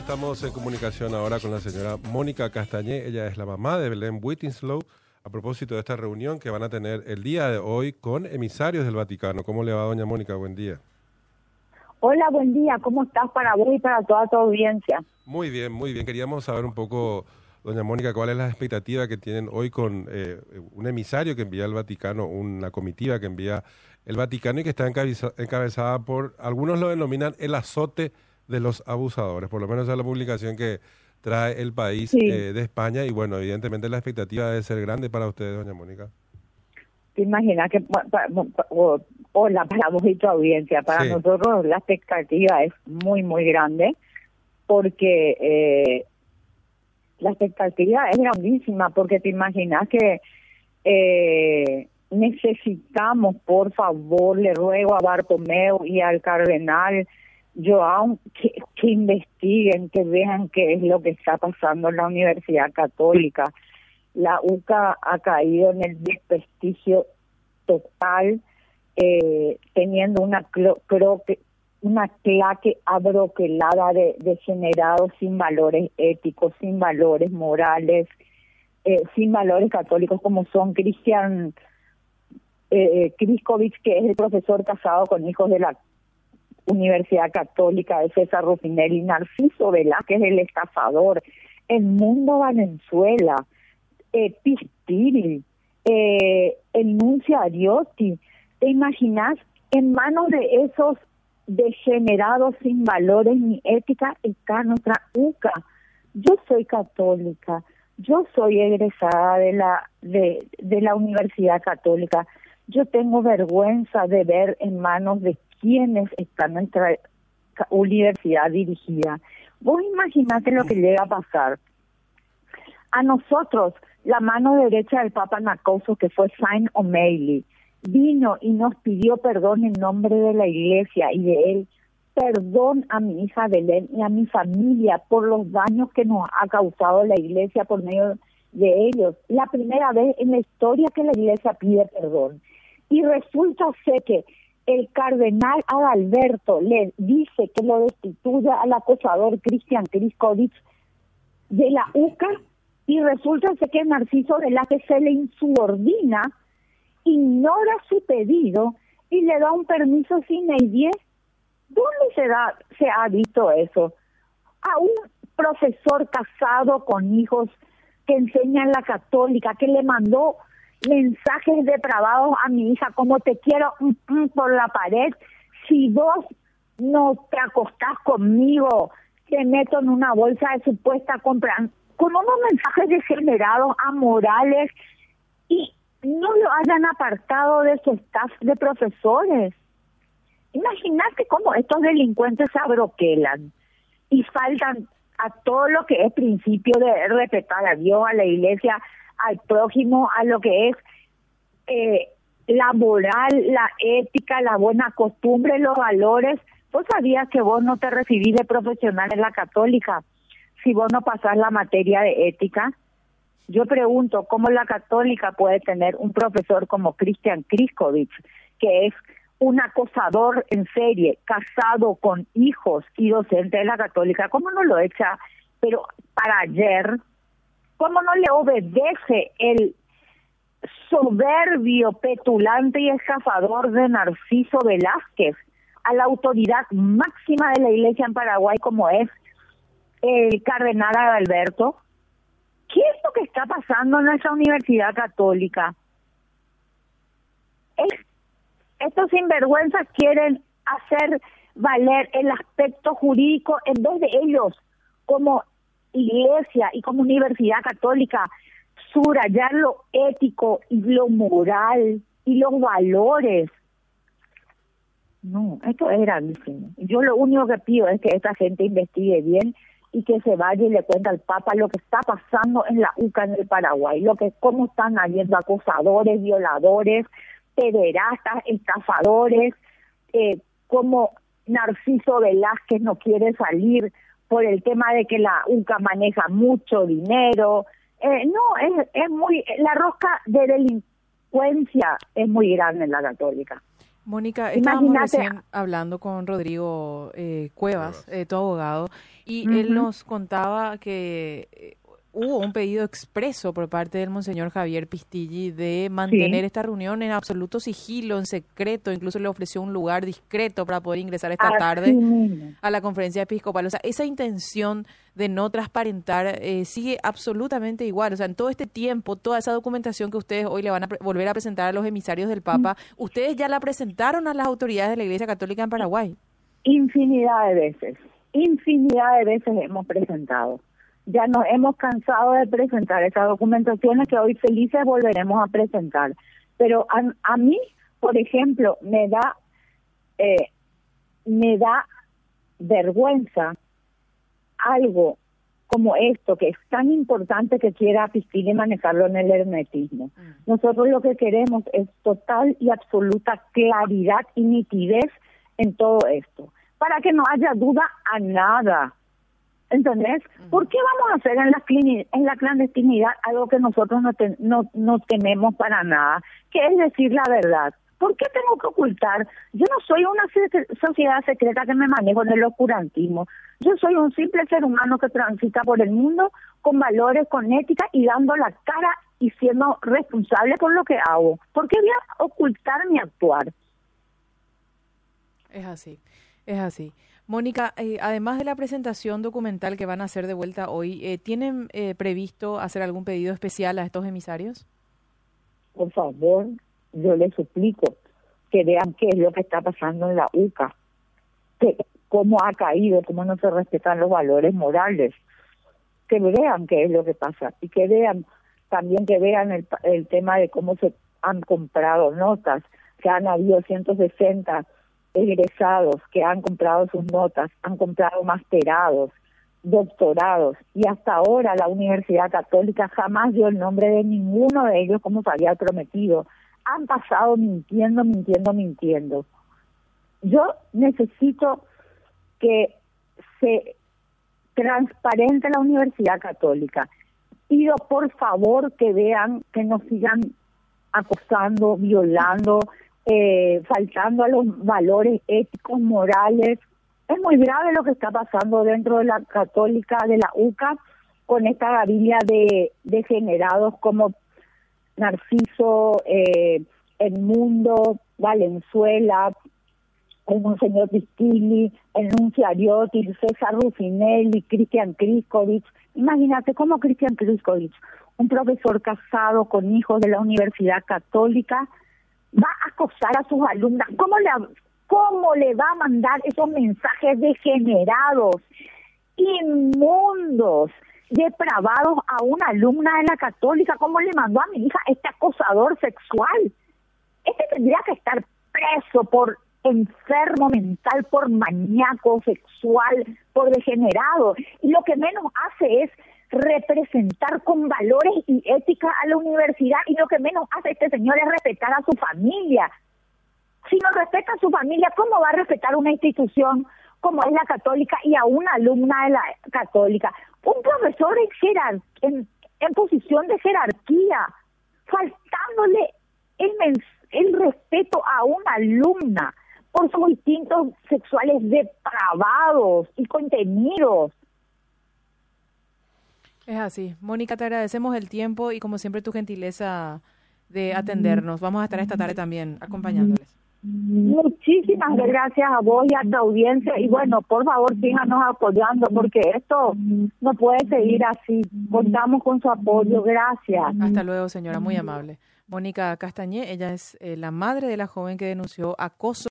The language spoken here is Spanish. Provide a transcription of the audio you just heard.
Estamos en comunicación ahora con la señora Mónica Castañé. Ella es la mamá de Belén Whitinslow. A propósito de esta reunión que van a tener el día de hoy con emisarios del Vaticano. ¿Cómo le va, doña Mónica? Buen día. Hola, buen día. ¿Cómo estás para vos y para toda tu audiencia? Muy bien, muy bien. Queríamos saber un poco, doña Mónica, cuál es la expectativa que tienen hoy con eh, un emisario que envía el Vaticano, una comitiva que envía el Vaticano y que está encabezada por, algunos lo denominan el azote de los abusadores, por lo menos es la publicación que trae el país eh, de España y bueno, evidentemente la expectativa debe ser grande para ustedes, doña Mónica. Te imaginas que, hola para vos y tu audiencia, para nosotros la expectativa es muy, muy grande porque eh, la expectativa es grandísima porque te imaginas que eh, necesitamos, por favor, le ruego a Bartomeu y al cardenal Joao que, que investiguen, que vean qué es lo que está pasando en la Universidad Católica. La UCA ha caído en el desprestigio total, eh, teniendo una creo que una claque abroquelada de degenerados sin valores éticos, sin valores morales, eh, sin valores católicos como son Cristian eh, Kriskovic, que es el profesor casado con hijos de la Universidad Católica de César Rufinelli, Narciso Velázquez, el estafador, el Mundo Valenzuela, eh, Pistil, eh, el Nuncio Ariotti. ¿Te imaginas? En manos de esos degenerados sin valores ni ética está nuestra UCA. Yo soy católica, yo soy egresada de la de la Universidad Católica. Yo tengo vergüenza de ver en manos de quienes están en nuestra universidad dirigida. Vos imaginate lo que llega a pasar. A nosotros, la mano derecha del Papa Nacoso, que fue Saint O'Malley, vino y nos pidió perdón en nombre de la iglesia y de él, perdón a mi hija Belén y a mi familia por los daños que nos ha causado la iglesia por medio de ellos. La primera vez en la historia que la iglesia pide perdón. Y resulta ser que el cardenal Adalberto le dice que lo destituya al acosador Cristian Kriskovic de la UCA y resulta que Narciso que se le insubordina, ignora su pedido y le da un permiso sin diez. ¿Dónde se, da, se ha visto eso? A un profesor casado con hijos que enseña en la católica, que le mandó mensajes depravados a mi hija, como te quiero por la pared, si vos no te acostás conmigo, te meto en una bolsa de supuesta compra, con unos mensajes degenerados, amorales, y no lo hayan apartado de su staff de profesores. Imagínate cómo estos delincuentes se abroquelan y faltan a todo lo que es principio de respetar a Dios, a la iglesia, al prójimo, a lo que es eh, la moral, la ética, la buena costumbre, los valores. Vos sabías que vos no te recibís de profesional en la católica si vos no pasás la materia de ética. Yo pregunto, ¿cómo la católica puede tener un profesor como Cristian Kriskovic, que es un acosador en serie, casado con hijos y docente de la católica? ¿Cómo no lo echa? Pero para ayer, ¿Cómo no le obedece el soberbio, petulante y escafador de Narciso Velázquez a la autoridad máxima de la iglesia en Paraguay como es el cardenal Adalberto? ¿Qué es lo que está pasando en nuestra universidad católica? estos sinvergüenzas quieren hacer valer el aspecto jurídico en vez de ellos como iglesia y como universidad católica subrayar lo ético y lo moral y los valores. No, esto es gravísimo. Yo lo único que pido es que esta gente investigue bien y que se vaya y le cuente al Papa lo que está pasando en la UCA en el Paraguay, lo que cómo están habiendo acosadores, violadores, pederastas, estafadores, eh, como Narciso Velázquez no quiere salir por el tema de que la UCA maneja mucho dinero. Eh, no, es, es muy, la rosca de delincuencia es muy grande en la católica. Mónica, estábamos recién hablando con Rodrigo eh, Cuevas, eh, tu abogado, y él nos contaba que eh, hubo un pedido expreso por parte del monseñor Javier Pistilli de mantener esta reunión en absoluto sigilo, en secreto, incluso le ofreció un lugar discreto para poder ingresar esta tarde a la conferencia episcopal. O sea, esa intención de no transparentar eh, sigue absolutamente igual. O sea, en todo este tiempo, toda esa documentación que ustedes hoy le van a volver a presentar a los emisarios del Papa, mm. ustedes ya la presentaron a las autoridades de la Iglesia Católica en Paraguay. Infinidad de veces, infinidad de veces hemos presentado ya nos hemos cansado de presentar esas documentaciones que hoy felices volveremos a presentar. Pero a, mí, por ejemplo, me da, eh, me da vergüenza algo como esto, que es tan importante que quiera asistir y manejarlo en el hermetismo. Mm. Nosotros lo que queremos es total y absoluta claridad y nitidez en todo esto, para que no haya duda a nada ¿Entendés? ¿Por qué vamos a hacer en la, en la clandestinidad algo que nosotros no, no, no tenemos para nada? Que es decir la verdad. ¿Por qué tengo que ocultar? Yo no soy una sociedad secreta que me manejo en el oscurantismo. Yo soy un simple ser humano que transita por el mundo con valores, con ética y dando la cara y siendo responsable por lo que hago. ¿Por qué voy a ocultar mi actuar? Es así, es así. Mónica, eh, además de la presentación documental que van a hacer de vuelta hoy, eh, ¿tienen eh, previsto hacer algún pedido especial a estos emisarios? Por favor, yo les suplico que vean qué es lo que está pasando en la UCA, que cómo ha caído, cómo no se respetan los valores morales, que vean qué es lo que pasa y que vean también que vean el, el tema de cómo se han comprado notas, que han habido 160 egresados que han comprado sus notas, han comprado masterados, doctorados, y hasta ahora la Universidad Católica jamás dio el nombre de ninguno de ellos como se había prometido. Han pasado mintiendo, mintiendo, mintiendo. Yo necesito que se transparente la Universidad Católica. Pido por favor que vean que no sigan acosando, violando, eh, faltando a los valores éticos, morales. Es muy grave lo que está pasando dentro de la católica de la UCA con esta gavilla de degenerados como Narciso, eh, Edmundo, Valenzuela, el Monseñor Pistili, el Nunciariotti, César Rufinelli, Cristian Kriskovic. Imagínate cómo Cristian Kriskovic, un profesor casado con hijos de la Universidad Católica, va a acosar a sus alumnas? ¿Cómo le, cómo le va a mandar esos mensajes degenerados, inmundos, depravados a una alumna de la católica? ¿Cómo le mandó a mi hija este acosador sexual? Este tendría que estar preso por enfermo mental, por maníaco sexual, por degenerado. Y lo que menos hace es representar con valores y ética a la universidad y lo que menos hace este señor es respetar a su familia. Si no respeta a su familia, ¿cómo va a respetar una institución como es la católica y a una alumna de la católica? Un profesor en, en, en posición de jerarquía, faltándole el, el respeto a una alumna por sus instintos sexuales depravados y contenidos. Es así. Mónica, te agradecemos el tiempo y como siempre tu gentileza de atendernos. Vamos a estar esta tarde también acompañándoles. Muchísimas gracias a vos y a tu audiencia y bueno, por favor síganos apoyando porque esto no puede seguir así. Contamos con su apoyo. Gracias. Hasta luego, señora. Muy amable. Mónica Castañé, ella es eh, la madre de la joven que denunció acoso